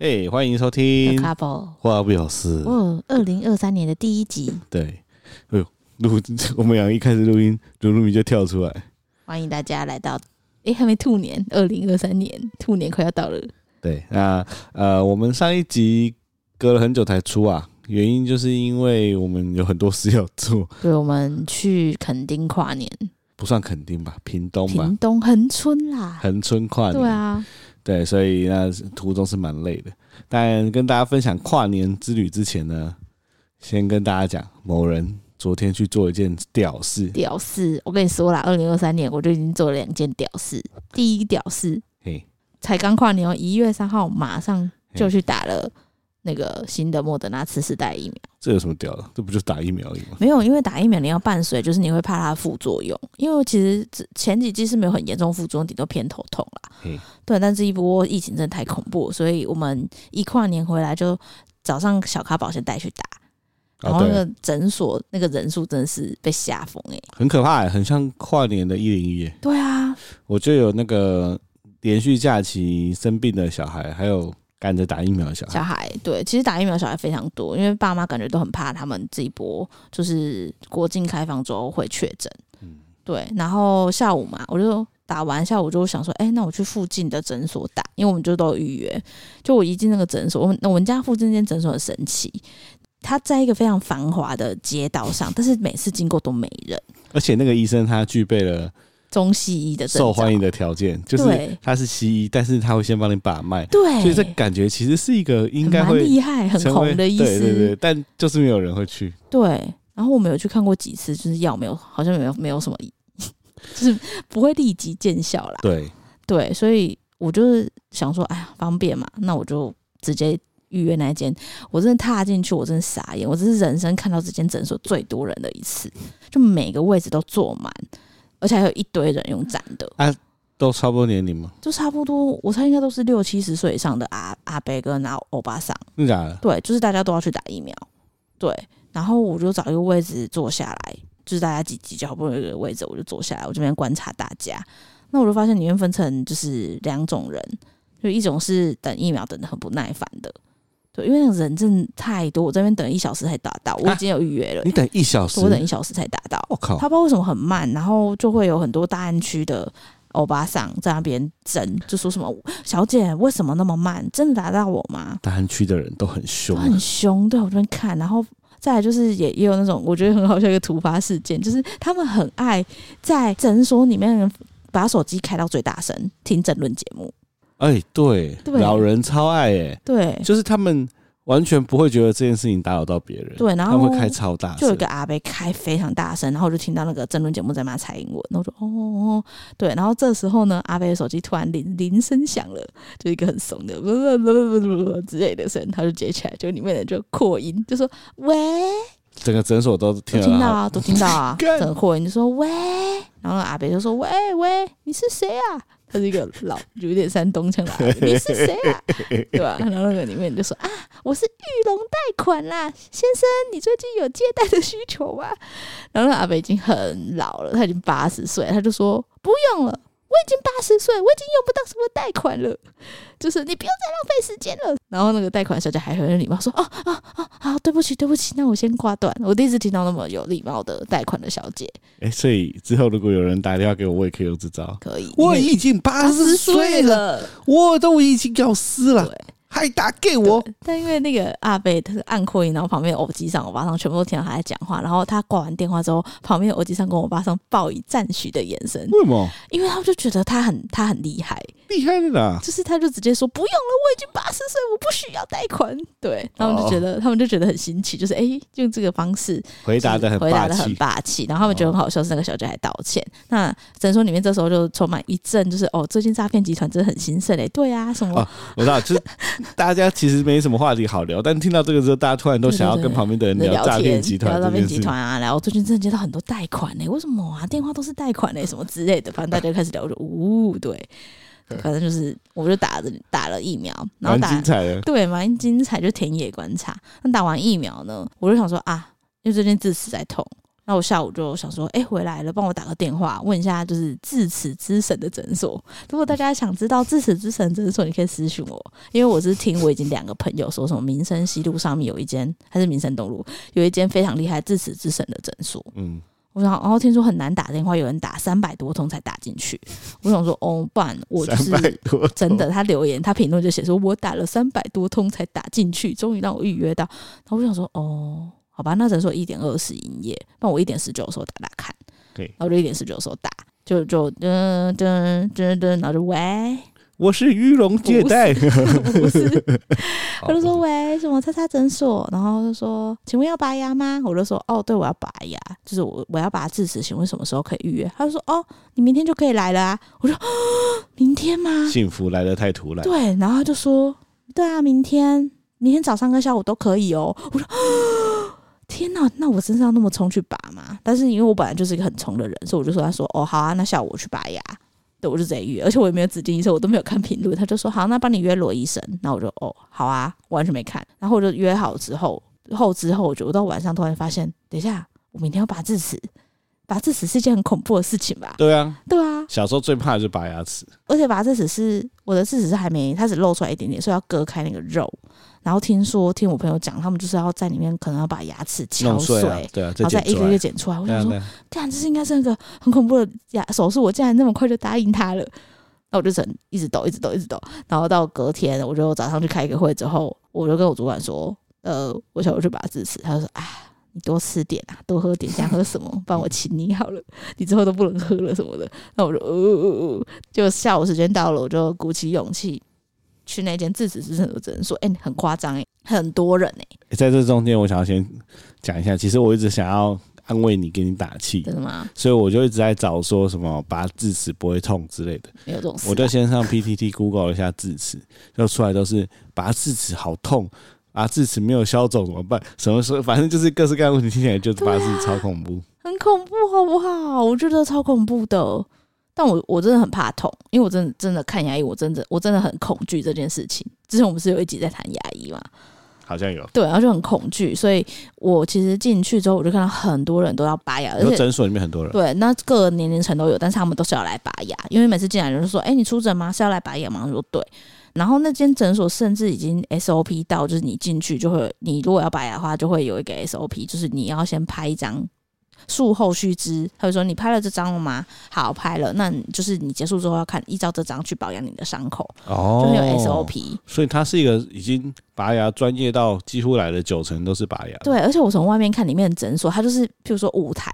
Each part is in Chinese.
哎、欸，欢迎收听 Couple 话不有事。哦，二零二三年的第一集。对，哎呦，录 我们俩一开始录音，卢卢米就跳出来。欢迎大家来到，哎、欸，还没兔年，二零二三年兔年快要到了。对，那呃，我们上一集隔了很久才出啊，原因就是因为我们有很多事要做。对，我们去垦丁跨年，不算垦丁吧，屏东吧，屏东恒春啦，恒春跨年。对啊。对，所以那途中是蛮累的。但跟大家分享跨年之旅之前呢，先跟大家讲，某人昨天去做一件屌事。屌事，我跟你说啦，二零二三年我就已经做了两件屌事。第一屌事，嘿，才刚跨年哦，一月三号马上就去打了。那个新的莫德纳次世代疫苗，这有什么屌的？这不就是打疫苗而已吗？没有，因为打疫苗你要伴随，就是你会怕它副作用。因为其实前几季是没有很严重副作用，顶多偏头痛啦。对，但这一波疫情真的太恐怖，所以我们一跨年回来就早上小咖宝先带去打，然后那个诊所那个人数真的是被吓疯哎，很可怕，很像跨年的一零一。对啊，我就有那个连续假期生病的小孩，还有。赶着打疫苗的小孩，小孩对，其实打疫苗的小孩非常多，因为爸妈感觉都很怕他们这一波就是国境开放之后会确诊。嗯，对。然后下午嘛，我就打完下午就想说，哎、欸，那我去附近的诊所打，因为我们就都有预约。就我一进那个诊所，我们我们家附近那间诊所很神奇，它在一个非常繁华的街道上，但是每次经过都没人。而且那个医生他具备了。中西医的受欢迎的条件就是他是西医，但是他会先帮你把脉，对，所以这感觉其实是一个应该会厉害、很红的意思，对对对，但就是没有人会去。对，然后我们有去看过几次，就是药没有，好像没有没有什么，就是不会立即见效啦。对对，所以我就是想说，哎呀，方便嘛，那我就直接预约那间。我真的踏进去，我真的傻眼，我这是人生看到这间诊所最多人的一次，就每个位置都坐满。而且还有一堆人用站的，啊，都差不多年龄吗？就差不多，我猜应该都是六七十岁以上的阿阿伯跟阿欧巴桑。真的假的？对，就是大家都要去打疫苗。对，然后我就找一个位置坐下来，就是大家挤挤，好不容易有一个位置，我就坐下来，我这边观察大家。那我就发现里面分成就是两种人，就一种是等疫苗等的很不耐烦的。对，因为那个人真的太多，我这边等一小时才打到，我已经有预约了。你等一小时，我等一小时才打到。我靠！他不知道为什么很慢，然后就会有很多大安区的欧巴桑在那边争，就说什么：“小姐，为什么那么慢？真的打到我吗？”大安区的人都很凶，很凶。对，我这边看，然后再来就是也也有那种我觉得很好笑一个突发事件，就是他们很爱在诊所里面把手机开到最大声听政论节目。哎、欸，对，对，老人超爱哎，对，就是他们完全不会觉得这件事情打扰到别人，对，然后他们会开超大声，就有一个阿伯开非常大声，然后我就听到那个争论节目在骂蔡英文，然后我说哦，对，然后这时候呢，阿伯的手机突然铃铃声响了，就一个很怂的之类的声，他就接起来，就里面的就扩音，就说喂，整个诊所都听到，听到啊，都听到啊，整个扩音就说喂，然后阿伯就说喂喂，你是谁啊？他是一个老，有点山东腔的。你是谁啊？对吧？然后那个里面就说啊，我是玉龙贷款啦，先生，你最近有借贷的需求吗？然后那阿北已经很老了，他已经八十岁，他就说不用了。我已经八十岁，我已经用不到什么贷款了，就是你不要再浪费时间了。然后那个贷款小姐还很有礼貌说：“哦哦哦，好，对不起，对不起，那我先挂断。”我第一次听到那么有礼貌的贷款的小姐。哎、欸，所以之后如果有人打电话给我，我也可以用这招。可以，我已经八十岁了，我都已经要死了。还打给我，但因为那个阿贝他是按扩音，然后旁边的欧吉桑、欧巴桑全部都听到他在讲话，然后他挂完电话之后，旁边的欧吉桑跟我爸上报以赞许的眼神。为什么？因为他们就觉得他很他很厉害，厉害的啦。就是他就直接说不用了，我已经八十岁，我不需要贷款。对，他们就觉得、哦、他们就觉得很新奇，就是哎、欸，用这个方式回答的很回答的很霸气，然后他们觉得很好笑，是那个小姐还道歉。哦、那诊所里面这时候就充满一阵，就是哦，最近诈骗集团真的很兴盛嘞。对啊，什么？哦、我知道，就是大家其实。没什么话题好聊，但听到这个之后，大家突然都想要跟旁边的人聊诈骗集团、诈骗集团啊，然后最近真的接到很多贷款呢、欸，为什么啊？电话都是贷款呢、欸，什么之类的，反正大家开始聊，着呜，对，反正就是，我就打了打了疫苗，然后打，精彩的，对，蛮精彩，就田野观察。那打完疫苗呢，我就想说啊，因为最近智齿在痛，那我下午就想说，哎、欸，回来了，帮我打个电话，问一下就是智齿之神的诊所。如果大家想知道智齿之神诊所，你可以私讯我，因为我是听我已经两个朋友说，什么民生西路上面有一间，还是民生东路有一间非常厉害智齿之神的诊所。嗯。我想，然后听说很难打电话，有人打三百多通才打进去。我想说，哦，不然我就是真的。他留言，他评论就写说，我打了三百多通才打进去，终于让我预约到。然后我想说，哦，好吧，那只能说一点二十营业，那我一点十九的时候打打看。对，然后就一点十九的时候打，就就噔噔噔噔，然后就喂。我是玉龙借贷，不是，我 就说喂，什么叉叉诊所，然后就说，请问要拔牙吗？我就说哦，对，我要拔牙，就是我我要拔智齿，请问什么时候可以预约？他就说哦，你明天就可以来了啊。我说明天吗？幸福来的太突然。对，然后他就说对啊，明天明天早上跟下午都可以哦。我说天哪，那我身上那么冲去拔吗？但是因为我本来就是一个很冲的人，所以我就说他说哦好啊，那下午我去拔牙。对，我就直接约，而且我也没有指定医生，我都没有看评论。他就说好，那帮你约罗医生。那我就哦，好啊，完全没看。然后我就约好之后，后之后我就到晚上突然发现，等一下，我明天要拔智齿，拔智齿是一件很恐怖的事情吧？对啊，对啊。小时候最怕的就是拔牙齿，而且拔智齿是我的智齿是还没，它只露出来一点点，所以要割开那个肉。然后听说听我朋友讲，他们就是要在里面可能要把牙齿敲碎，啊对啊，然后再一个一个剪出来。我想说，看这是应该是那个很恐怖的牙手术，我竟然那么快就答应他了。那我就整一直抖，一直抖，一直抖，然后到隔天，我就早上去开一个会之后，我就跟我主管说，呃，我想我去拔智齿。他就说，啊，你多吃点啊，多喝点，想喝什么，帮我请你好了，你之后都不能喝了什么的。那我就，呃呃呃，就下午时间到了，我就鼓起勇气去那间智齿之神的诊所。哎、欸，很夸张哎，很多人哎、欸。在这中间，我想要先讲一下，其实我一直想要。安慰你，给你打气，真的吗？所以我就一直在找说什么拔智齿不会痛之类的，没有这种事啊。我就先上 PTT Google 一下智齿，就出来都是拔智齿好痛，拔智齿没有消肿怎么办？什么时候反正就是各式各样的问题，听起来就是拔智齿超恐怖，很恐怖，好不好？我觉得超恐怖的，但我我真的很怕痛，因为我真的真的看牙医，我真的我真的很恐惧这件事情。之前我们是有一集在谈牙医嘛。好像有对，然后就很恐惧，所以我其实进去之后，我就看到很多人都要拔牙，而且诊所里面很多人对，那各个年龄层都有，但是他们都是要来拔牙，因为每次进来人就说：“哎、欸，你出诊吗？是要来拔牙吗？”我说：“对。”然后那间诊所甚至已经 SOP 到，就是你进去就会，你如果要拔牙的话，就会有一个 SOP，就是你要先拍一张。术后须知，他就说你拍了这张了吗？好，拍了，那就是你结束之后要看，依照这张去保养你的伤口，哦，就很有 SOP。所以他是一个已经拔牙专业到几乎来的九成都是拔牙。对，而且我从外面看里面的诊所，他就是譬如说舞台。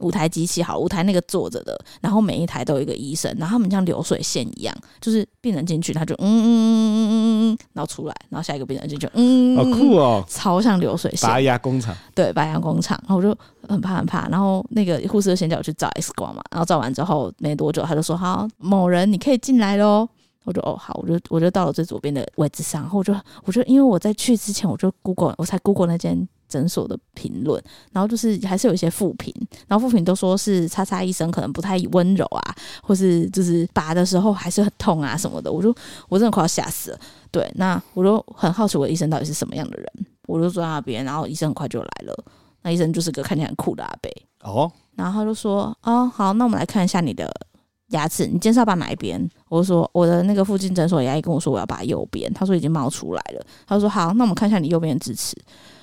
舞台机器好，舞台那个坐着的，然后每一台都有一个医生，然后他们像流水线一样，就是病人进去他就嗯嗯嗯嗯嗯嗯，然后出来，然后下一个病人进去嗯，好酷哦，超像流水线。拔牙工厂，对，拔牙工厂，然后我就很怕很怕，然后那个护士就先叫我去照 X 光嘛，然后照完之后没多久他就说好，某人你可以进来喽，我就哦好，我就我就到了最左边的位置上，然后我就我就因为我在去之前我就 Google 我才 Google 那间。诊所的评论，然后就是还是有一些负评，然后负评都说是叉叉医生可能不太温柔啊，或是就是拔的时候还是很痛啊什么的，我就我真的快要吓死了。对，那我就很好奇我的医生到底是什么样的人，我就坐在那边，然后医生很快就来了，那医生就是个看起来很酷的阿伯哦，然后他就说哦好，那我们来看一下你的牙齿，你今天是要拔哪一边？我就说我的那个附近诊所牙医跟我说我要拔右边，他说已经冒出来了，他说好，那我们看一下你右边的智齿。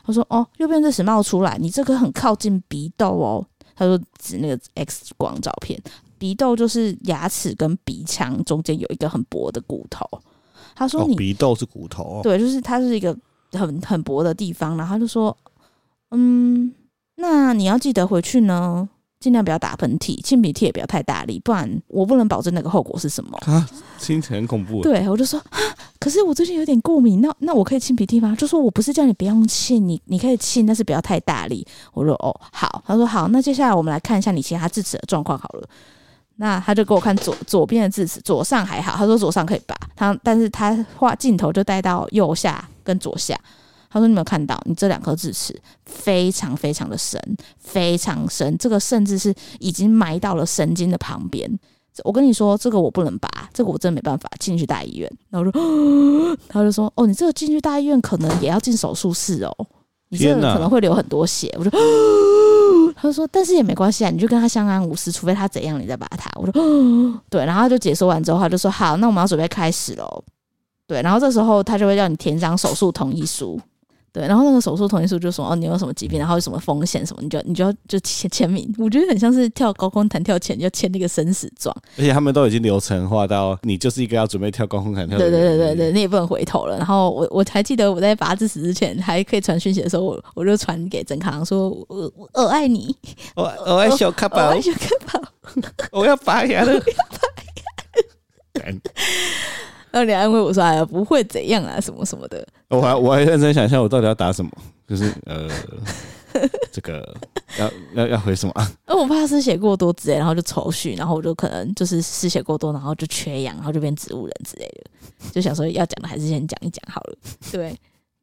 他说：“哦，右边这时冒出来，你这个很靠近鼻窦哦。”他说：“指那个 X 光照片，鼻窦就是牙齿跟鼻腔中间有一个很薄的骨头。”他说：“你、哦、鼻窦是骨头、哦？”对，就是它是一个很很薄的地方。然后他就说：“嗯，那你要记得回去呢。”尽量不要打喷嚏，擤鼻涕也不要太大力，不然我不能保证那个后果是什么。啊，听起来很恐怖。对，我就说啊，可是我最近有点过敏，那那我可以擤鼻涕吗？就说我不是叫你不用擤，你你可以擤，但是不要太大力。我说哦，好。他说好，那接下来我们来看一下你其他智齿的状况好了。那他就给我看左左边的智齿，左上还好，他说左上可以拔，他但是他画镜头就带到右下跟左下。他说：“你有没有看到，你这两颗智齿非常非常的深，非常深，这个甚至是已经埋到了神经的旁边。我跟你说，这个我不能拔，这个我真的没办法进去大医院。”然后我说：“他就说，哦，你这个进去大医院可能也要进手术室哦，你这个可能会流很多血。”我说：“他就说，但是也没关系啊，你就跟他相安无事，除非他怎样，你再拔他。我说，哦，对，然后他就解说完之后，他就说，好，那我们要准备开始喽。对，然后这时候他就会叫你填张手术同意书。对，然后那个手术同意书就说哦，你有什么疾病，然后有什么风险什么，你就你就要就签签名。我觉得很像是跳高空弹跳前要签那个生死状。而且他们都已经流程化到你就是一个要准备跳高空弹跳。对对对对对，你也不能回头了。然后我我还记得我在拔智齿之前还可以传讯息的时候，我我就传给曾康说，我我爱你，我我爱小卡宝，我爱小卡宝，我要拔牙了，我要拔牙。然后你安慰我说：“哎呀，不会怎样啊，什么什么的。”我还我还认真想一下，我到底要打什么？就是呃，这个要要要回什么啊？呃，我怕失血过多之类，然后就抽搐，然后我就可能就是失血过多，然后就缺氧，然后就变植物人之类的。就想说要讲的还是先讲一讲好了，对。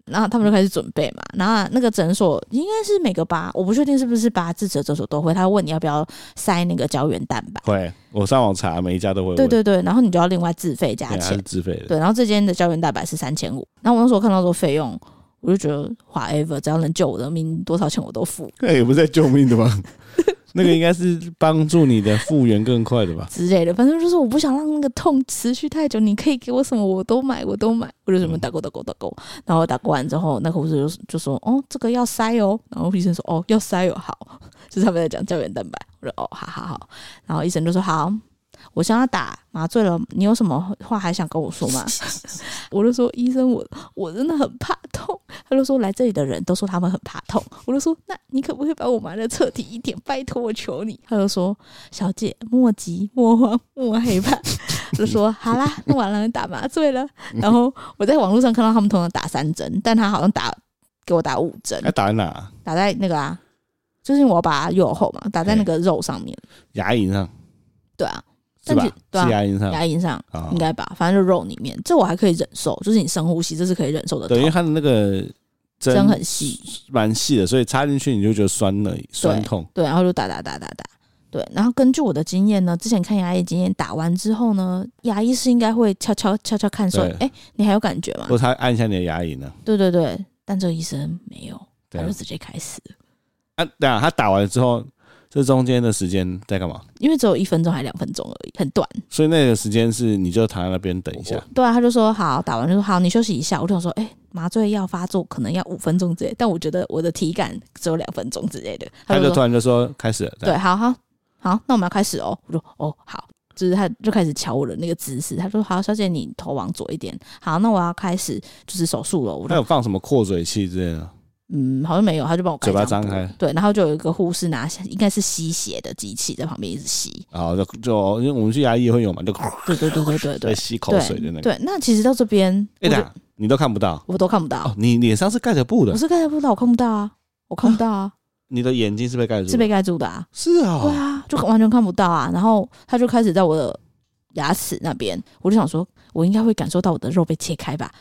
然后他们就开始准备嘛，然后那个诊所应该是每个拔，我不确定是不是拔智齿的诊所都会，他会问你要不要塞那个胶原蛋白。会，我上网查，每一家都会。对对对，然后你就要另外自费加钱。自费的。对，然后这间的胶原蛋白是三千五，然后我那时候看到这个费用，我就觉得 whatever，只要能救我的命，多少钱我都付。那 也不是在救命的吧？那个应该是帮助你的复原更快的吧 之类的，反正就是我不想让那个痛持续太久。你可以给我什么，我都买，我都买。我就什么打勾打勾打勾，然后打勾完之后，那个护士就就说：“哦，这个要塞哦。”然后医生说：“哦，要塞哦，好。”就是他们在讲胶原蛋白。我说：“哦，好好好。”然后医生就说：“好。”我想要打麻醉了，你有什么话还想跟我说吗？我就说，医生，我我真的很怕痛。他就说，来这里的人都说他们很怕痛。我就说，那你可不可以把我麻的彻底一点？拜托，我求你。他就说，小姐莫急莫慌莫害怕。就说好啦，弄完了打麻醉了。然后我在网络上看到他们通常打三针，但他好像打给我打五针。要打在哪？打在那个啊，就是我要把它右后嘛，打在那个肉上面，牙龈上。对啊。是吧？对啊，牙龈上，牙龈上应该吧，反正就肉里面，这我还可以忍受，就是你深呼吸，这是可以忍受的。对，因为它的那个针很细，蛮细的，所以插进去你就觉得酸了，酸痛。对，然后就打打打打打。对，然后根据我的经验呢，之前看牙医经验，打完之后呢，牙医是应该会悄悄悄悄看说，哎，你还有感觉吗？或者他按一下你的牙龈呢？对对对，但这个医生没有，他就直接开始。啊，对啊，他打完之后。这中间的时间在干嘛？因为只有一分钟还两分钟而已，很短。所以那个时间是你就躺在那边等一下。对啊，他就说好，打完就说好，你休息一下。我就想说，哎、欸，麻醉药发作可能要五分钟之类，但我觉得我的体感只有两分钟之类的。他就，突然就说开始了。对，好好好，那我们要开始哦。我说哦好，就是他就开始瞧我的那个姿势。他说好，小姐你头往左一点。好，那我要开始就是手术了。我他有放什么扩嘴器之类的？嗯，好像没有，他就帮我嘴巴张开，对，然后就有一个护士拿应该是吸血的机器在旁边一直吸，然后就就因为我们去牙医也会有嘛，就对对对对对对，吸口水的那个。对，那其实到这边，哎呀，你都看不到，我都看不到。哦，你脸上是盖着布的，我是盖着布的，我看不到啊，我看不到啊。你的眼睛是被盖住，是被盖住的啊。是啊，对啊，就完全看不到啊。然后他就开始在我的牙齿那边，我就想说，我应该会感受到我的肉被切开吧，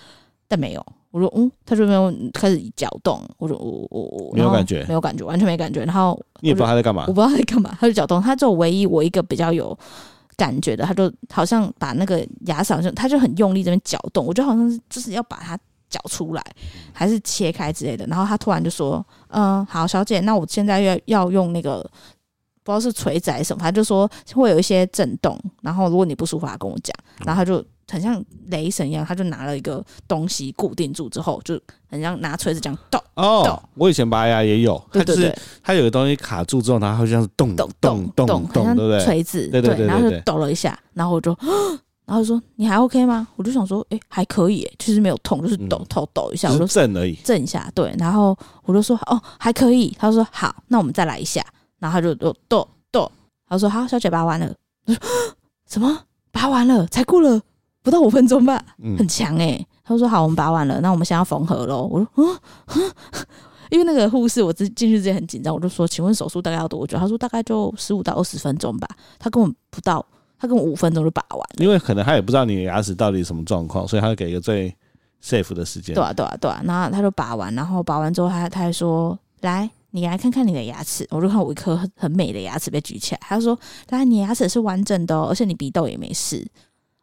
但没有。我说嗯，他就没有开始搅动。我说我我我没有感觉，没有感觉，完全没感觉。然后你也不知道他在干嘛，我不知道他在干嘛，他就搅动。他就唯一我一个比较有感觉的，他就好像把那个牙齿，好像他就很用力这边搅动，我觉得好像是就是要把它搅出来，还是切开之类的。然后他突然就说：“嗯，好，小姐，那我现在要要用那个不知道是锤子还是什么，他就说会有一些震动。然后如果你不舒服，他跟我讲。然后他就。”很像雷神一样，他就拿了一个东西固定住之后，就很像拿锤子这样抖。哦，我以前拔牙也有，它就是它有个东西卡住之后，然后就像是咚咚咚咚咚，对不对？锤子，对对对，然后就抖了一下，然后我就，然后就说你还 OK 吗？我就想说，哎，还可以，其实没有痛，就是抖头抖一下，我说震而已，震一下，对。然后我就说，哦，还可以。他说好，那我们再来一下。然后他就抖抖抖，他说好，小姐拔完了。我说 什么？拔完了？才过了？不到五分钟吧，很强哎、欸。他说：“好，我们拔完了，那我们先要缝合喽。”我说：“嗯，因为那个护士，我进进去之前很紧张，我就说：‘请问手术大概要多久？’他说：‘大概就十五到二十分钟吧。’他根本不到，他跟我五分钟就拔完了。因为可能他也不知道你的牙齿到底什么状况，所以他就给一个最 safe 的时间。对啊，对啊，对啊。然后他就拔完，然后拔完之后他，他他还说：‘来，你来看看你的牙齿。’我就看我一颗很很美的牙齿被举起来。他就说：‘来，你牙齿是完整的哦，而且你鼻窦也没事。’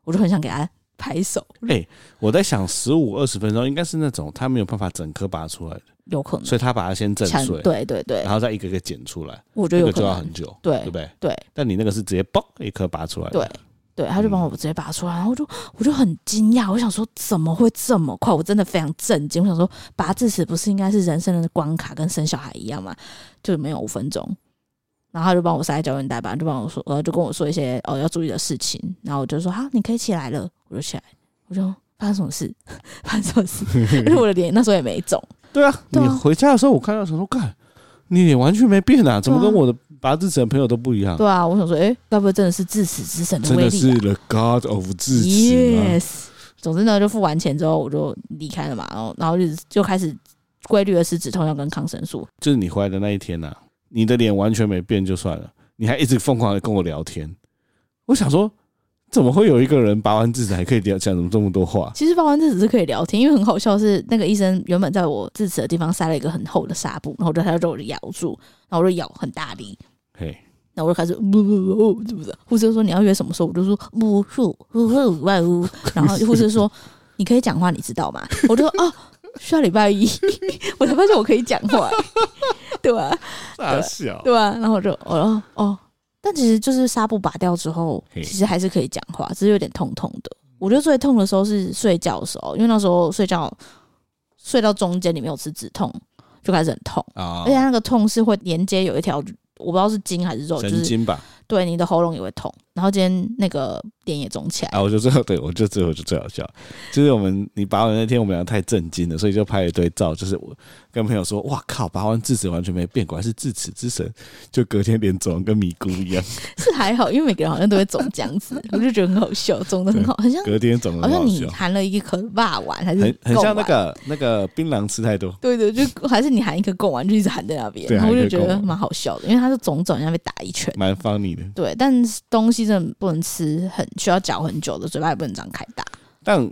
我就很想给他拍手。哎、欸，我在想，十五二十分钟应该是那种他没有办法整颗拔出来的。有可能，所以他把它先震碎，对对对，然后再一个个剪出来，我觉得有可能就要很久，对对不对？对，但你那个是直接嘣一颗拔出来，对对，他就帮我直接拔出来，然后我就我就很惊讶，我想说怎么会这么快？我真的非常震惊，我想说拔智齿不是应该是人生的关卡，跟生小孩一样吗？就没有五分钟。然后他就帮我塞胶原蛋白，就帮我说，呃，就跟我说一些哦要注意的事情。然后我就说好，你可以起来了。我就起来，我就发生什么事？发生什么事？因为 我的脸那时候也没肿。对啊，对啊，你回家的时候我看到时候，看你脸完全没变啊，怎么跟我的拔智齿的朋友都不一样？对啊，我想说，哎，该不会真的是智齿之神的威力，啊？真的是 The God of 智齿。Yes。总之呢，就付完钱之后，我就离开了嘛。然后，然后就就开始规律的吃止痛药跟抗生素。就是你回来的那一天呐，啊。你的脸完全没变就算了，你还一直疯狂的跟我聊天。我想说，怎么会有一个人拔完智齿还可以聊讲怎么这么多话？其实拔完智齿是可以聊天，因为很好笑是那个医生原本在我智齿的地方塞了一个很厚的纱布，然后就他就我就咬住，然后我就咬很大力，嘿，然后我就开始呜呜呜，是不是？护士说你要约什么时候？我就说呜呜呜呜外呜，然后护士说你可以讲话，你知道吗？我就说哦。需要礼拜一，我才发现我可以讲话，对吧？大小对吧？然后我就哦哦，但其实就是纱布拔掉之后，其实还是可以讲话，只是有点痛痛的。我觉得最痛的时候是睡觉的时候，因为那时候睡觉睡到中间，你没有吃止痛，就开始很痛啊，而且那个痛是会连接有一条，我不知道是筋还是肉，神经吧？对，你的喉咙也会痛。然后今天那个脸也肿起来啊！我就最后对我就最后就最好笑，就是我们你拔完那天，我们俩太震惊了，所以就拍了一堆照。就是我跟朋友说：“哇靠，拔完智齿完全没变，果然是智齿之神。”就隔天脸肿跟米糊一样。是还好，因为每个人好像都会肿这样子，我就觉得很好笑，肿的很好，很像隔天肿，好像你含了一颗霸丸，还是很很像那个那个槟榔吃太多。对对，就还是你含一颗贡丸，就一直含在那边，然后我就觉得蛮好笑的，因为它是肿肿，像被打一拳，蛮 funny 的。对，但东西真的不能吃。很需要嚼很久的，嘴巴也不能张开大。但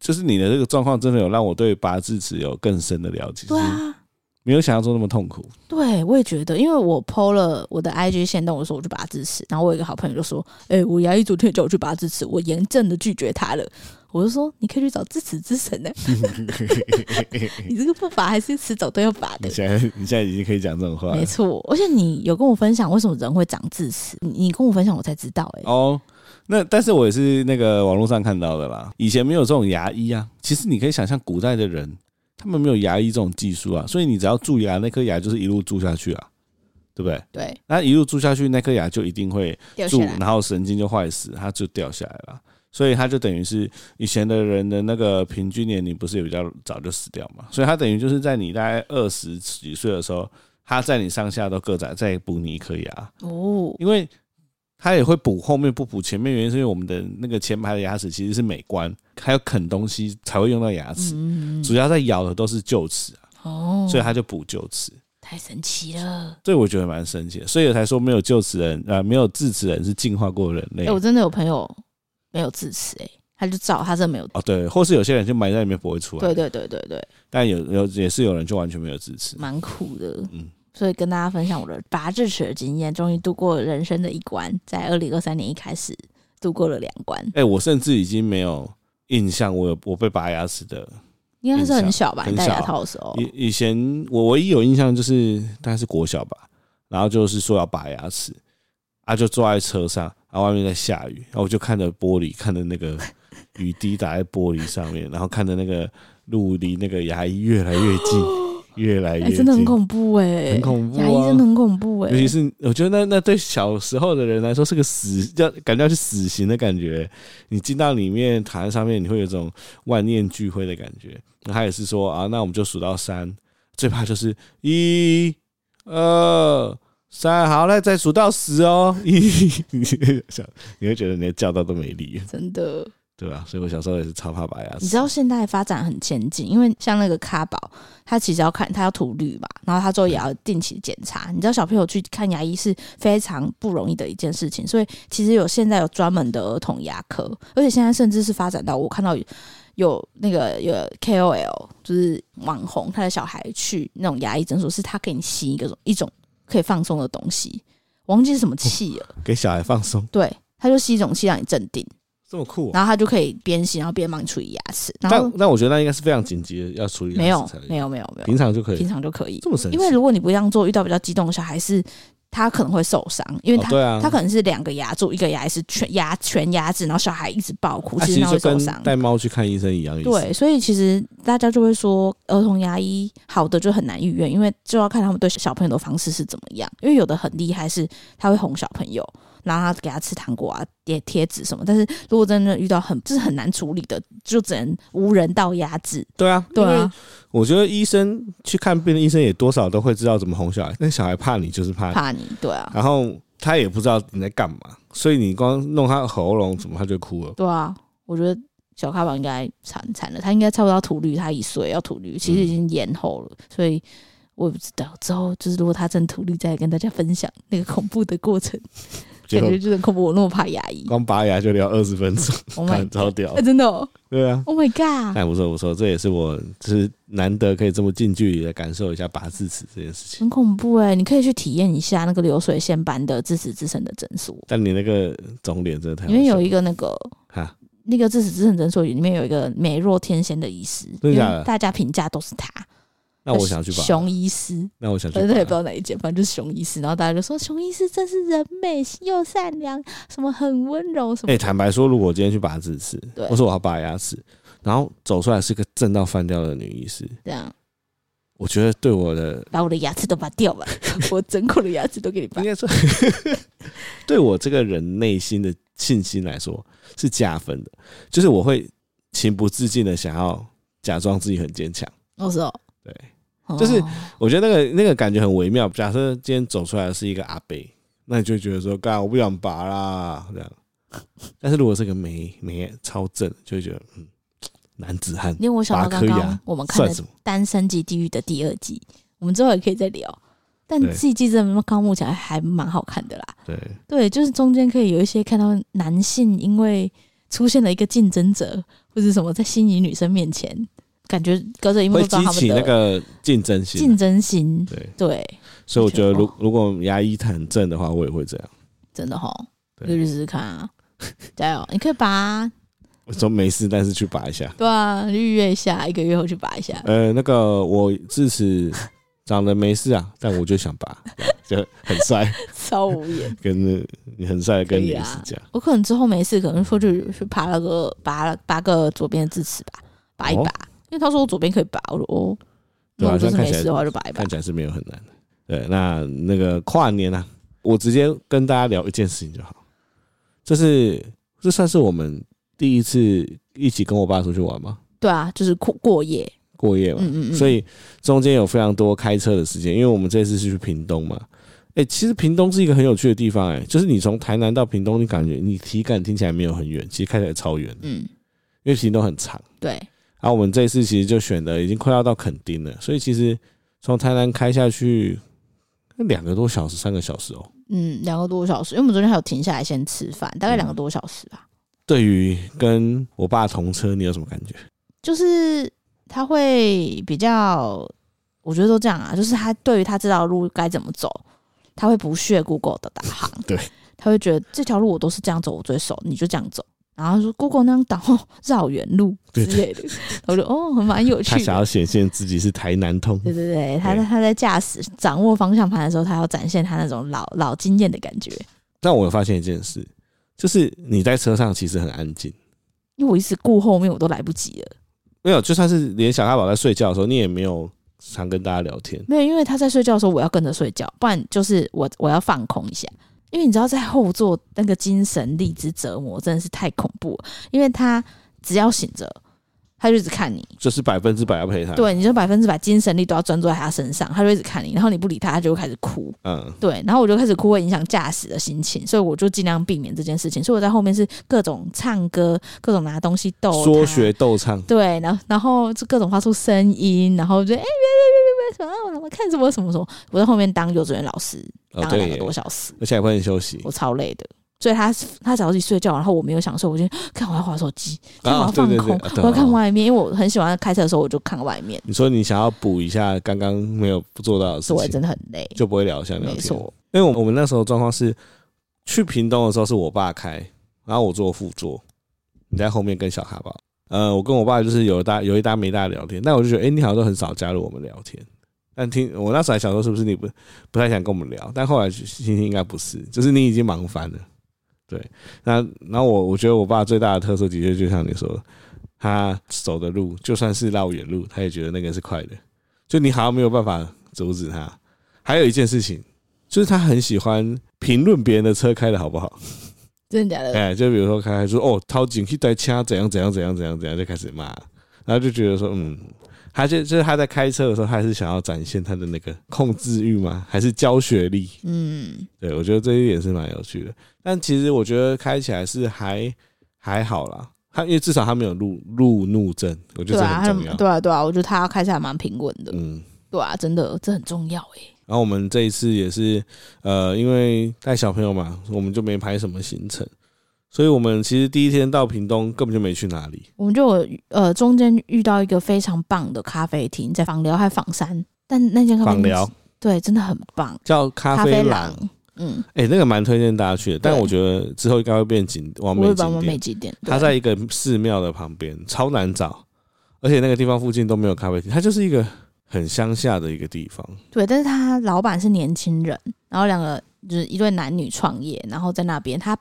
就是你的这个状况，真的有让我对拔智齿有更深的了解。对啊，没有想象中那么痛苦。对，我也觉得，因为我 PO 了我的 IG 线动，我说我去拔智齿，然后我有一个好朋友就说：“哎、欸，我牙医昨天叫我去拔智齿，我严正的拒绝他了。”我就说：“你可以去找智齿之神呢。” 你这个不拔还是迟早都要拔的。你现在你现在已经可以讲这种话，没错。而且你有跟我分享为什么人会长智齿，你跟我分享我才知道、欸。哎，哦。那但是我也是那个网络上看到的啦。以前没有这种牙医啊。其实你可以想象，古代的人他们没有牙医这种技术啊，所以你只要蛀牙，那颗牙就是一路蛀下去啊，对不对？对。那一路蛀下去，那颗牙就一定会蛀，然后神经就坏死，它就掉下来了。所以它就等于是以前的人的那个平均年龄不是也比较早就死掉嘛？所以它等于就是在你大概二十几岁的时候，它在你上下都各在再补你一颗牙哦，因为。他也会补后面不补前面，原因是因为我们的那个前排的牙齿其实是美观，还有啃东西才会用到牙齿，主要在咬的都是臼齿啊，哦，所以他就补臼齿，太神奇了，所以我觉得蛮神奇的，所以我才说没有臼齿人啊，没有智齿人是进化过人类。哎，我真的有朋友没有智齿，哎，他就照他真的没有哦，对，或是有些人就埋在里面不会出来，对对对对对，但有有也是有人就完全没有智齿，蛮苦的，嗯。所以跟大家分享我的拔智齿的经验，终于度过了人生的一关，在二零二三年一开始度过了两关。哎、欸，我甚至已经没有印象，我有我被拔牙齿的，应该是很小吧？戴牙套的时候，以以前我唯一有印象就是大概是国小吧，然后就是说要拔牙齿，啊，就坐在车上，然后外面在下雨，然后我就看着玻璃，看着那个雨滴打在玻璃上面，然后看着那个路离那个牙医越来越近。越来越、欸、真的很恐怖哎、欸，很恐怖、啊，牙医真的很恐怖哎、欸。尤其是我觉得那那对小时候的人来说是个死，要感觉要去死刑的感觉。你进到里面躺在上面，你会有一种万念俱灰的感觉。那他也是说啊，那我们就数到三，最怕就是一、二、三，好嘞，再数到十哦。一，你会觉得你的叫到都没力，真的。对啊，所以我小时候也是超怕拔牙齿。你知道现在发展很前进，因为像那个卡宝，他其实要看他要涂绿嘛，然后他之后也要定期检查。你知道小朋友去看牙医是非常不容易的一件事情，所以其实有现在有专门的儿童牙科，而且现在甚至是发展到我看到有，那个有 KOL 就是网红，他的小孩去那种牙医诊所，是他给你吸一个一种可以放松的东西，我忘记是什么气了，给小孩放松。对，他就吸一种气让你镇定。这么酷，然后他就可以边洗，然后边帮你处理牙齿。但但我觉得那应该是非常紧急的，要处理牙齿没有没有没有没有，平常就可以，平常就可以。这么神奇？因为如果你不这样做，遇到比较激动的小孩是。他可能会受伤，因为他、哦啊、他可能是两个牙柱，一个牙是全牙全牙齿，然后小孩一直爆哭，其实他会受伤。带猫去看医生一样。对，所以其实大家就会说，儿童牙医好的就很难预约，因为就要看他们对小朋友的方式是怎么样。因为有的很厉害，是他会哄小朋友。然后他给他吃糖果啊，贴贴纸什么。但是如果真的遇到很就是很难处理的，就只能无人道压制。对啊，对啊。我觉得医生去看病的医生也多少都会知道怎么哄小孩。那小孩怕你就是怕你怕你，对啊。然后他也不知道你在干嘛，所以你光弄他喉咙，怎么他就哭了。对啊，我觉得小咖宝应该惨惨了，他应该差不多要吐绿，他一岁要吐绿，其实已经延后了，嗯、所以我也不知道之后就是如果他真吐绿，再跟大家分享那个恐怖的过程。感觉就很恐怖，我那么怕牙医，光拔牙就聊二十分钟，看 超屌，真的，哦，对啊，Oh my god，哎，不错不错，这也是我就是难得可以这么近距离的感受一下拔智齿这件事情，很恐怖哎，你可以去体验一下那个流水线般的智齿之神的诊所，但你那个肿脸真的太，因为有一个那个哈，那个智齿之神诊所里面有一个美若天仙的医师，因为大家评价都是他。那我想去拔熊医师，那我想去，反正也不知道哪一间，反正就是熊医师。然后大家就说熊医师真是人美又善良，什么很温柔什么。哎、欸，坦白说，如果我今天去拔智齿，我说我要拔牙齿，然后走出来是个正到翻掉的女医师，这样，我觉得对我的把我的牙齿都拔掉吧，我整口的牙齿都给你拔。应该说，对我这个人内心的信心来说是加分的，就是我会情不自禁的想要假装自己很坚强。我，是哦，对。就是我觉得那个那个感觉很微妙。假设今天走出来的是一个阿贝，那你就觉得说，干我不想拔啦这样。但是如果是个美美超正，就会觉得嗯，男子汉。因为我想到刚刚我们看的《单身级地狱》的第二季，我们之后也可以再聊。但这一季这么高目前还蛮好看的啦。对对，就是中间可以有一些看到男性因为出现了一个竞争者或者什么在心仪女生面前。感觉隔着萤幕会激起那个竞争心，竞争心，对对，所以我觉得，如如果牙医很正的话，我也会这样。真的哈，可以去试试看啊！加油，你可以拔。我说没事，但是去拔一下。对啊，预约一下，一个月后去拔一下。呃，那个我智齿长得没事啊，但我就想拔，就很帅，超无言。跟那你很帅，跟你是这样。我可能之后没事，可能说去去拔了个拔了拔个左边的智齿吧，拔一拔。因为他说我左边可以拔，我说哦，对啊，就是没事的话就拔一拔，看起来是没有很难的。对，那那个跨年啊，我直接跟大家聊一件事情就好。这是这算是我们第一次一起跟我爸出去玩吗？对啊，就是过过夜，过夜嘛。嗯嗯嗯。所以中间有非常多开车的时间，因为我们这次是去屏东嘛。哎，其实屏东是一个很有趣的地方，哎，就是你从台南到屏东，你感觉你体感听起来没有很远，其实开起来超远。嗯，因为屏东很长。对。然后我们这一次其实就选的已经快要到垦丁了，所以其实从台南开下去两个多小时、三个小时哦。嗯，两个多小时，因为我们昨天还有停下来先吃饭，大概两个多小时吧。对于跟我爸同车，你有什么感觉？就是他会比较，我觉得都这样啊，就是他对于他知道路该怎么走，他会不屑 Google 的导航。对，他会觉得这条路我都是这样走，我最熟，你就这样走。然后说 Google 那样导绕远路之类的，我说哦，蛮有趣的。他想要显现自己是台南通。对对对，他在他在驾驶掌握方向盘的时候，他要展现他那种老老经验的感觉。但我有发现一件事，就是你在车上其实很安静，因为我一直顾后面，我都来不及了。没有，就算是连小咖宝在睡觉的时候，你也没有常跟大家聊天。没有，因为他在睡觉的时候，我要跟着睡觉，不然就是我我要放空一下。因为你知道，在后座那个精神力之折磨真的是太恐怖了。因为他只要醒着，他就一直看你，就是百分之百要陪他。对，你就百分之百精神力都要专注在他身上，他就一直看你。然后你不理他，他就会开始哭。嗯，对。然后我就开始哭，会影响驾驶的心情，所以我就尽量避免这件事情。所以我在后面是各种唱歌，各种拿东西逗，说学逗唱。对，然后然后就各种发出声音，然后就哎别别别别别什么什么看什么什么什么。我在后面当幼稚园老师。当了两个多小时，而且还不能休息，我超累的。所以他他早自己睡觉，然后我没有享受，我就看我要滑手机，看我要放空，我要看外面，因为我很喜欢开车的时候，我就看外面。你说你想要补一下刚刚没有做到的事情，我真的很累，就不会聊像聊天。没错，因为我们我们那时候状况是去屏东的时候是我爸开，然后我坐副座，你在后面跟小哈宝。呃，我跟我爸就是有一搭有一搭没搭聊天，但我就觉得，哎、欸，你好像都很少加入我们聊天。但听我那时候还想说，是不是你不不太想跟我们聊？但后来心情应该不是，就是你已经忙翻了。对，那然后我我觉得我爸最大的特色，的确就像你说，他走的路就算是绕远路，他也觉得那个是快的。就你好像没有办法阻止他。还有一件事情，就是他很喜欢评论别人的车开的好不好。真的假的？哎，就比如说开开说哦，超警惕带掐怎样怎样怎样怎样怎样，就开始骂，然后就觉得说，嗯，他就就是他在开车的时候，他还是想要展现他的那个控制欲吗？还是教学力？嗯，对，我觉得这一点是蛮有趣的。但其实我觉得开起来是还还好啦，他因为至少他没有路路怒症，我觉得这很重要。对啊，对啊，我觉得他开起来蛮平稳的。嗯，对啊，真的这很重要哎。然后我们这一次也是，呃，因为带小朋友嘛，我们就没排什么行程，所以我们其实第一天到屏东根本就没去哪里。我们就呃中间遇到一个非常棒的咖啡厅，在访寮还访山，但那间咖啡厅枋寮对真的很棒，叫咖啡廊。嗯，哎、欸，那个蛮推荐大家去的，但我觉得之后应该会变景完美景点。它在一个寺庙的旁边，超难找，而且那个地方附近都没有咖啡厅，它就是一个。很乡下的一个地方，对，但是他老板是年轻人，然后两个就是一对男女创业，然后在那边，它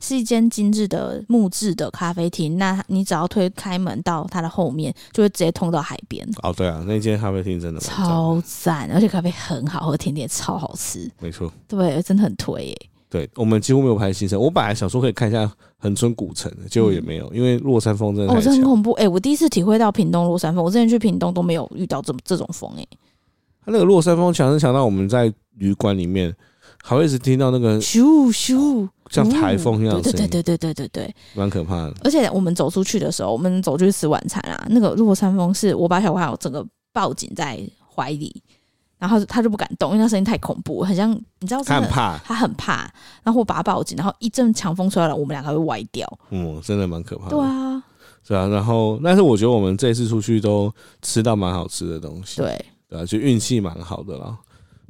是一间精致的木质的咖啡厅。那你只要推开门到它的后面，就会直接通到海边。哦，对啊，那间咖啡厅真的超赞，而且咖啡很好喝，甜点超好吃。没错，对，真的很推耶。对，我们几乎没有拍行程。我本来想说可以看一下恒春古城，结果也没有，因为落山风真的哦，这很恐怖。哎、欸，我第一次体会到屏东落山风，我之前去屏东都没有遇到这这种风。哎，它那个落山风强是强到我们在旅馆里面还会一直听到那个咻咻，像台风一样的声音。对对对对对对对，蛮可怕的。而且我们走出去的时候，我们走出去吃晚餐啊，那个落山风是我把小朋友整个抱紧在怀里。然后他就不敢动，因为那声音太恐怖，很像你知道他很怕，他很怕。然后我把他抱紧，然后一阵强风吹来了，我们两个会歪掉。嗯，真的蛮可怕的。对啊，是啊。然后，但是我觉得我们这次出去都吃到蛮好吃的东西。对，对啊，就运气蛮好的啦。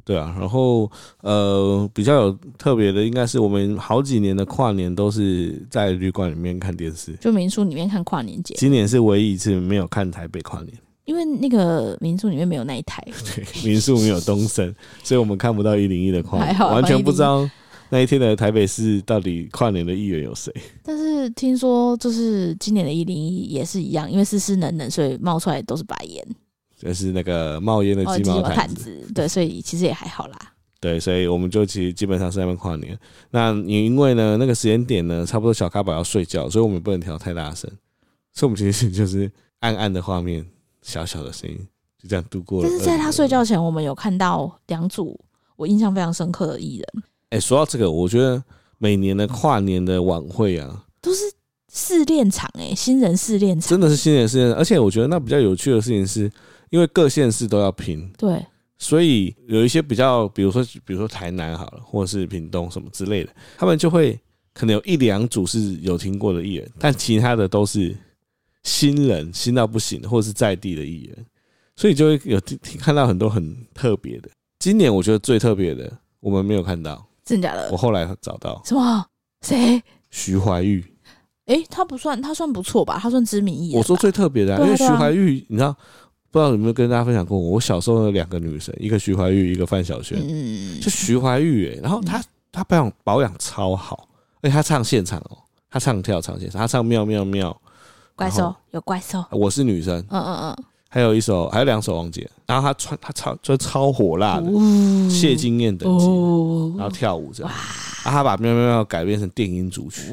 对啊，然后呃，比较有特别的，应该是我们好几年的跨年都是在旅馆里面看电视，就民宿里面看跨年节。今年是唯一一次没有看台北跨年。因为那个民宿里面没有那一台，对，民宿没有东森，所以我们看不到一零一的跨年，完全不知道那一天的台北市到底跨年的议员有谁。但是听说就是今年的一零一也是一样，因为湿湿冷冷，所以冒出来都是白烟，就是那个冒烟的鸡毛毯子。对，所以其实也还好啦。对，所以我们就其实基本上是在那边跨年。那你因为呢那个时间点呢，差不多小咖宝要睡觉，所以我们不能调太大声，所以我们其实就是暗暗的画面。小小的声音就这样度过了。但是在他睡觉前，我们有看到两组我印象非常深刻的艺人。哎、欸，说到这个，我觉得每年的跨年的晚会啊，都是试炼场哎，新人试炼场，真的是新人试炼。而且我觉得那比较有趣的事情是，因为各县市都要拼，对，所以有一些比较，比如说，比如说台南好了，或者是屏东什么之类的，他们就会可能有一两组是有听过的艺人，但其他的都是。新人新到不行，或者是在地的艺人，所以就会有看到很多很特别的。今年我觉得最特别的，我们没有看到，真的假的？我后来找到什么？谁？徐怀钰。哎、欸，他不算，他算不错吧？他算知名艺人。我说最特别的、啊，因为徐怀钰，你知道，不知道有没有跟大家分享过？我小时候有两个女神，一个徐怀钰，一个范晓萱。嗯嗯，就徐怀钰，哎，然后她她保养保养超好，而且她唱现场哦，她唱跳唱现场，她唱妙妙妙。怪兽有怪兽，我是女生，嗯嗯嗯，还有一首，还有两首王杰，然后她穿她超就超火辣的谢金燕等级，然后跳舞这样，然后他把喵喵喵改编成电音主曲，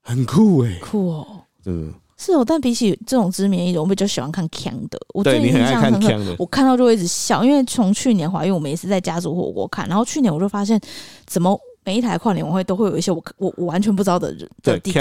很酷诶，酷哦，嗯，是哦，但比起这种知名艺人，我比较喜欢看 Kang 的，我对你很爱看锵的，我看到就会一直笑，因为从去年怀孕，我们也是在家族火锅看，然后去年我就发现怎么。每一台跨年晚会都会有一些我我我完全不知道的人的弟弟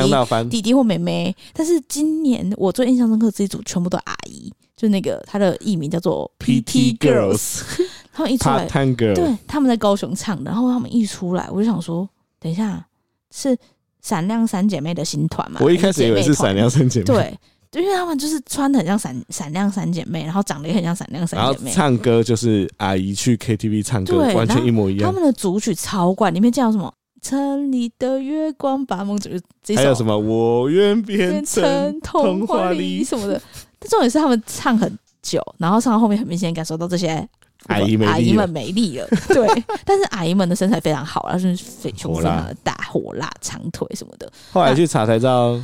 弟弟或妹妹，但是今年我最印象深刻的这一组全部都阿姨，就那个他的艺名叫做 PT Girls，他们一出来，对，他们在高雄唱，然后他们一出来，我就想说，等一下是闪亮三姐妹的新团嘛？我一开始以为是闪亮三姐妹，对。因为他们就是穿的很像闪闪亮三姐妹，然后长得也很像闪亮三姐妹。然后唱歌就是阿姨去 KTV 唱歌，完全一模一样。他们的主曲超怪，里面叫什么城里的月光把梦就这首，还有什么我愿变成童话里什么的。但重点是他们唱很久，然后唱到后面很明显感受到这些阿姨阿姨们没力了。对，但是阿姨们的身材非常好，然后就是非常的大，火辣长腿什么的。后来去查才知道。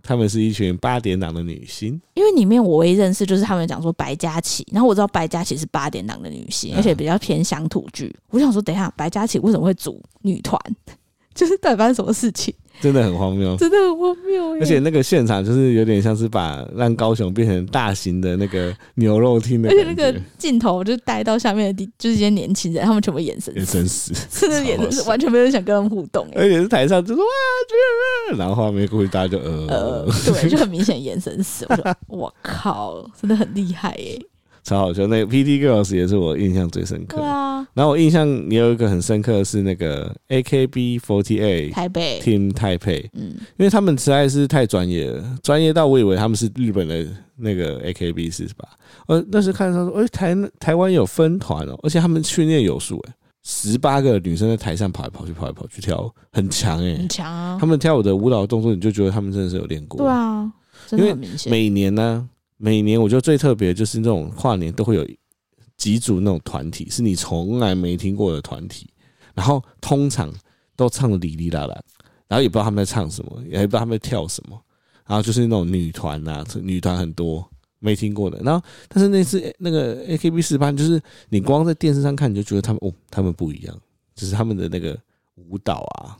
他们是一群八点档的女星，因为里面我唯一认识就是他们讲说白嘉琪，然后我知道白嘉琪是八点档的女星，而且比较偏乡土剧。我想说，等一下白嘉琪为什么会组女团？就是到底发生什么事情？真的很荒谬，真的很荒谬。而且那个现场就是有点像是把让高雄变成大型的那个牛肉厅的，而且那个镜头就带到下面的，就是一些年轻人，他们全部眼神眼神死，真的眼神是完全没有人想跟他们互动。而且是台上就说哇，然后画面过去大家就呃呃，对，就很明显眼神死。我说我靠，真的很厉害耶。超好笑，那个 PT Girls 也是我印象最深刻。对啊，然后我印象也有一个很深刻的是那个 AKB48 台北 Team 台北，嗯，因为他们实在是太专业了，专业到我以为他们是日本的那个 AKB 是吧？呃，那时看他说，哎、欸，台台湾有分团哦，而且他们训练有素，哎，十八个女生在台上跑来跑去，跑来跑去跳，很强哎，很强啊！他们跳舞的舞蹈动作，你就觉得他们真的是有练过。对啊，真的很明显。每年呢。每年我觉得最特别就是那种跨年都会有几组那种团体，是你从来没听过的团体，然后通常都唱的哩哩啦啦，然后也不知道他们在唱什么，也不知道他们在跳什么，然后就是那种女团啊，女团很多没听过的，然后但是那次那个 AKB48，就是你光在电视上看你就觉得他们哦，他们不一样，就是他们的那个舞蹈啊。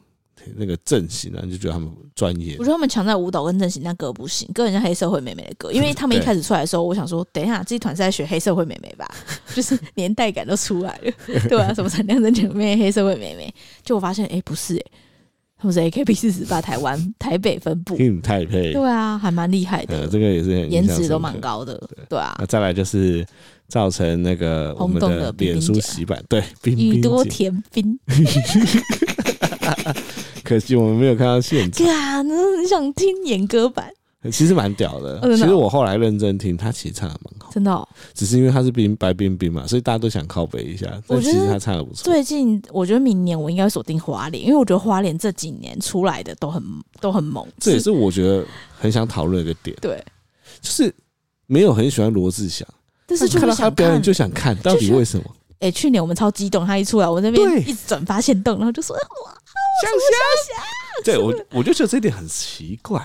那个阵型啊，就觉得他们专业。我觉得他们强在舞蹈跟阵型，但歌不行，跟人家黑社会妹妹的歌。因为他们一开始出来的时候，我想说，等一下这一团是在学黑社会妹妹吧，就是年代感都出来了，对啊，什么闪亮真姐妹黑社会妹妹，就我发现，哎、欸，不是、欸，哎，他们是 AKB48 台湾 台北分部，台北，对啊，还蛮厉害的，这个也是颜值都蛮高的，对啊。那再来就是造成那个我们的脸书洗版，对，宇多田冰。可惜我们没有看到现场。对啊，那你想听演歌版？其实蛮屌的。其实我后来认真听，他其实唱的蛮好。真的，只是因为他是冰白冰冰嘛，所以大家都想靠北一下。但其实他唱的不错。最近我觉得明年我应该锁定花莲，因为我觉得花莲这几年出来的都很都很猛。这也是我觉得很想讨论一个点。对，就是没有很喜欢罗志祥，但是看到他表演就想看，到底为什么？哎，去年我们超激动，他一出来，我那边一直转发现动，然后就说哇。香香，对我我就觉得这一点很奇怪，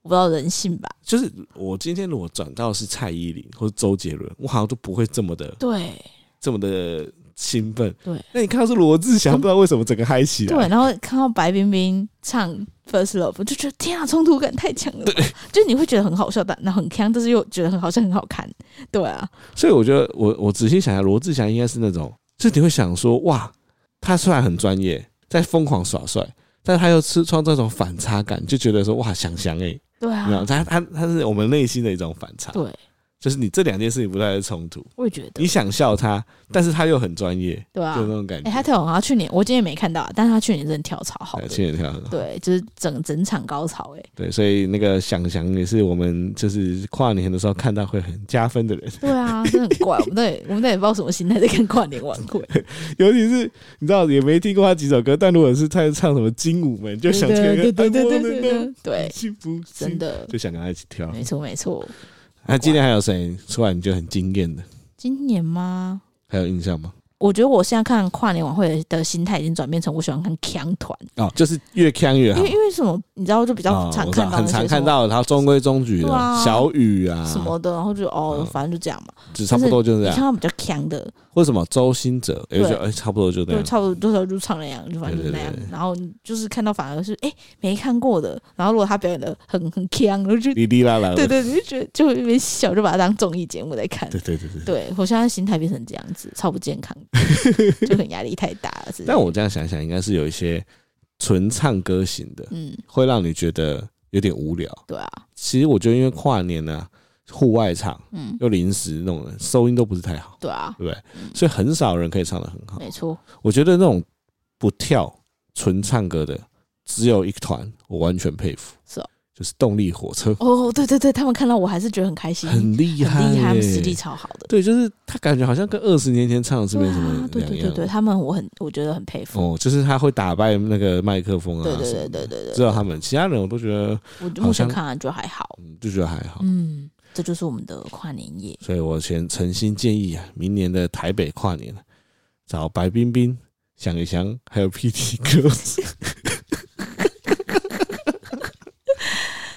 我不知道人性吧。就是我今天如果转到是蔡依林或者周杰伦，我好像都不会这么的对，这么的兴奋。对，那你看到是罗志祥，不知道为什么整个嗨起来。对，然后看到白冰冰唱《First Love》，就觉得天啊，冲突感太强了。对，就你会觉得很好笑，但那很锵，但是又觉得很好笑，很好看。对啊，所以我觉得我我仔细想一下，罗志祥应该是那种，就你会想说，哇，他虽然很专业。在疯狂耍帅，但他又吃创造这种反差感，就觉得说哇，想想哎，对啊，他他他是我们内心的一种反差，对。就是你这两件事情不太冲突，我也觉得你想笑他，但是他又很专业，对啊，就那种感觉。哎、欸，他跳，他去年我今天没看到，但是他去年真的跳槽好，去年跳槽，对，就是整整场高潮，哎，对，所以那个想想也是我们就是跨年的时候看到会很加分的人，对啊，真的很怪，我们对，我们那也不知道什么心态在看跨年晚会，尤其是你知道也没听过他几首歌，但如果是他唱什么精舞门，就想听，对对对对对对，对，幸福真的就想跟他一起跳，没错没错。那、啊、今年还有谁出来你觉得很惊艳的？今年吗？还有印象吗？我觉得我现在看跨年晚会的心态已经转变成我喜欢看锵团哦，就是越锵越好。因为因为什么？你知道，就比较常看到、哦、很常看到，然后中规中矩的、啊、小雨啊什么的，然后就哦，反正就这样嘛，就差不多就是这样。你看到比较强的，或什么周兴哲，哎、欸，差不多就这样，差不多多少就唱那样，就反正就那样。然后就是看到反而是哎、欸、没看过的，然后如果他表演的很很强，然后就滴滴啦啦，对对，你，就觉得就会有点小，就把它当综艺节目在看。对对对对，对我现在心态变成这样子，超不健康，就很压力太大了。但我这样想想，应该是有一些。纯唱歌型的，嗯，会让你觉得有点无聊。对啊，其实我觉得因为跨年呢、啊，户外场，嗯，又临时那种收音都不是太好。对啊，对不对？所以很少人可以唱的很好。没错，我觉得那种不跳纯唱歌的，只有一团，我完全佩服。是哦，就是动力火车哦，对对对，他们看到我还是觉得很开心，很厉害，厉害，他们实力超好的。对，就是他感觉好像跟二十年前唱的是没什么两样。对对对对，他们我很我觉得很佩服。哦，就是他会打败那个麦克风啊，对对对对对，知道他们，其他人我都觉得，我目前看来就还好，就觉得还好。嗯，这就是我们的跨年夜。所以我先诚心建议啊，明年的台北跨年，找白冰冰、想一想，还有 PT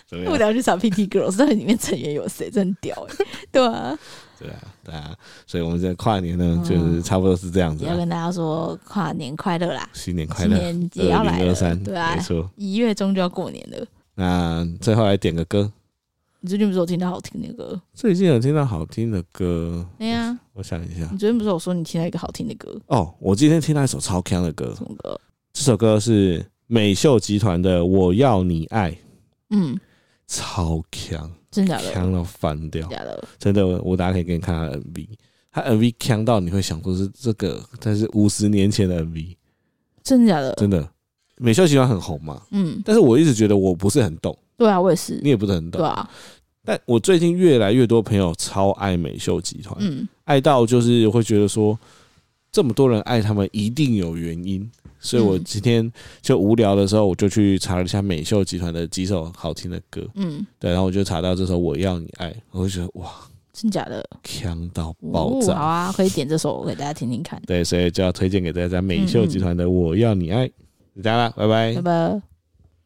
不了去找 PT Girls，到底里面成员有谁？真屌哎！对啊，对啊，对啊，所以我们在跨年呢，就是差不多是这样子。要跟大家说跨年快乐啦，新年快乐，新年也要来了。对啊，没错，一月中就要过年了。那最后来点个歌，你最近不是有听到好听的歌？最近有听到好听的歌？对呀，我想一下，你昨天不是有说你听到一个好听的歌？哦，我今天听到一首超强的歌，什么歌？这首歌是美秀集团的《我要你爱》。嗯。超强，真的？强到翻掉，真的，我大家可以给你看他的 MV，他 MV 强到你会想说是这个，但是五十年前的 MV，真的假的？真的，美秀集团很红嘛，嗯，但是我一直觉得我不是很懂，对啊，我也是，你也不是很懂，对啊，但我最近越来越多朋友超爱美秀集团，嗯，爱到就是会觉得说，这么多人爱他们一定有原因。所以我今天就无聊的时候，我就去查了一下美秀集团的几首好听的歌，嗯，对，然后我就查到这首《我要你爱》，我就觉得哇，真假的，强到爆炸，好啊，可以点这首给大家听听看。对，所以就要推荐给大家美秀集团的《我要你爱》，就这样啦，拜拜，拜拜。